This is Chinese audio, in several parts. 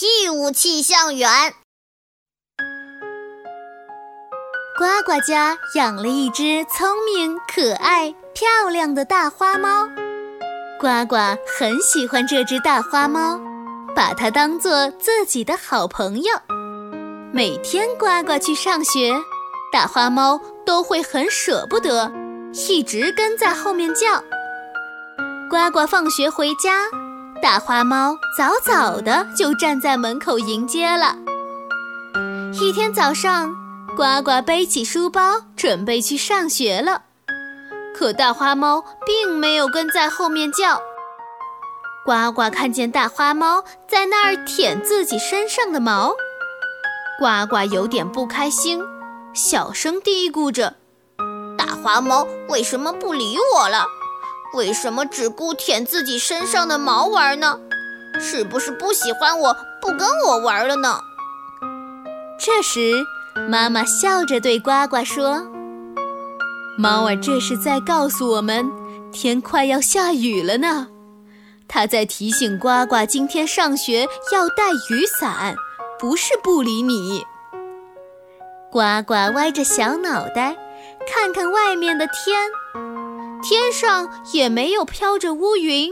义务气象员。呱呱家养了一只聪明、可爱、漂亮的大花猫，呱呱很喜欢这只大花猫，把它当做自己的好朋友。每天呱呱去上学，大花猫都会很舍不得，一直跟在后面叫。呱呱放学回家，大花猫早早的就站在门口迎接了。一天早上。呱呱背起书包，准备去上学了。可大花猫并没有跟在后面叫。呱呱看见大花猫在那儿舔自己身上的毛，呱呱有点不开心，小声嘀咕着：“大花猫为什么不理我了？为什么只顾舔自己身上的毛玩呢？是不是不喜欢我，不跟我玩了呢？”这时。妈妈笑着对呱呱说：“猫儿这是在告诉我们，天快要下雨了呢。它在提醒呱呱，今天上学要带雨伞，不是不理你。”呱呱歪着小脑袋，看看外面的天，天上也没有飘着乌云，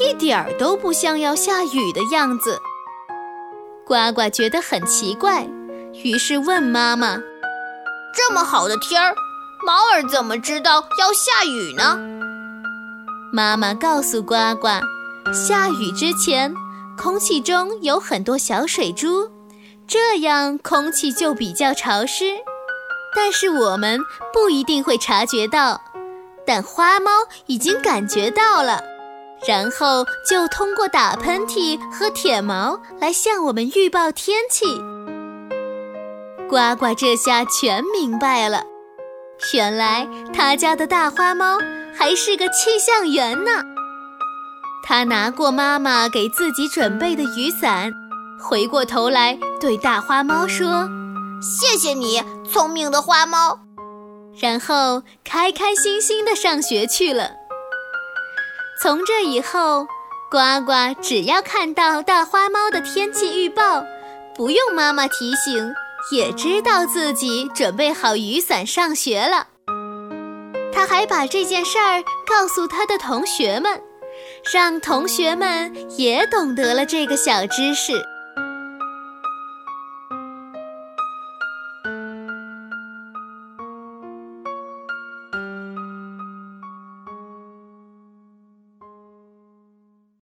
一点儿都不像要下雨的样子。呱呱觉得很奇怪。于是问妈妈：“这么好的天儿，猫儿怎么知道要下雨呢？”妈妈告诉呱呱：“下雨之前，空气中有很多小水珠，这样空气就比较潮湿。但是我们不一定会察觉到，但花猫已经感觉到了，然后就通过打喷嚏和舔毛来向我们预报天气。”呱呱这下全明白了，原来他家的大花猫还是个气象员呢。他拿过妈妈给自己准备的雨伞，回过头来对大花猫说：“谢谢你，聪明的花猫。”然后开开心心地上学去了。从这以后，呱呱只要看到大花猫的天气预报，不用妈妈提醒。也知道自己准备好雨伞上学了，他还把这件事儿告诉他的同学们，让同学们也懂得了这个小知识。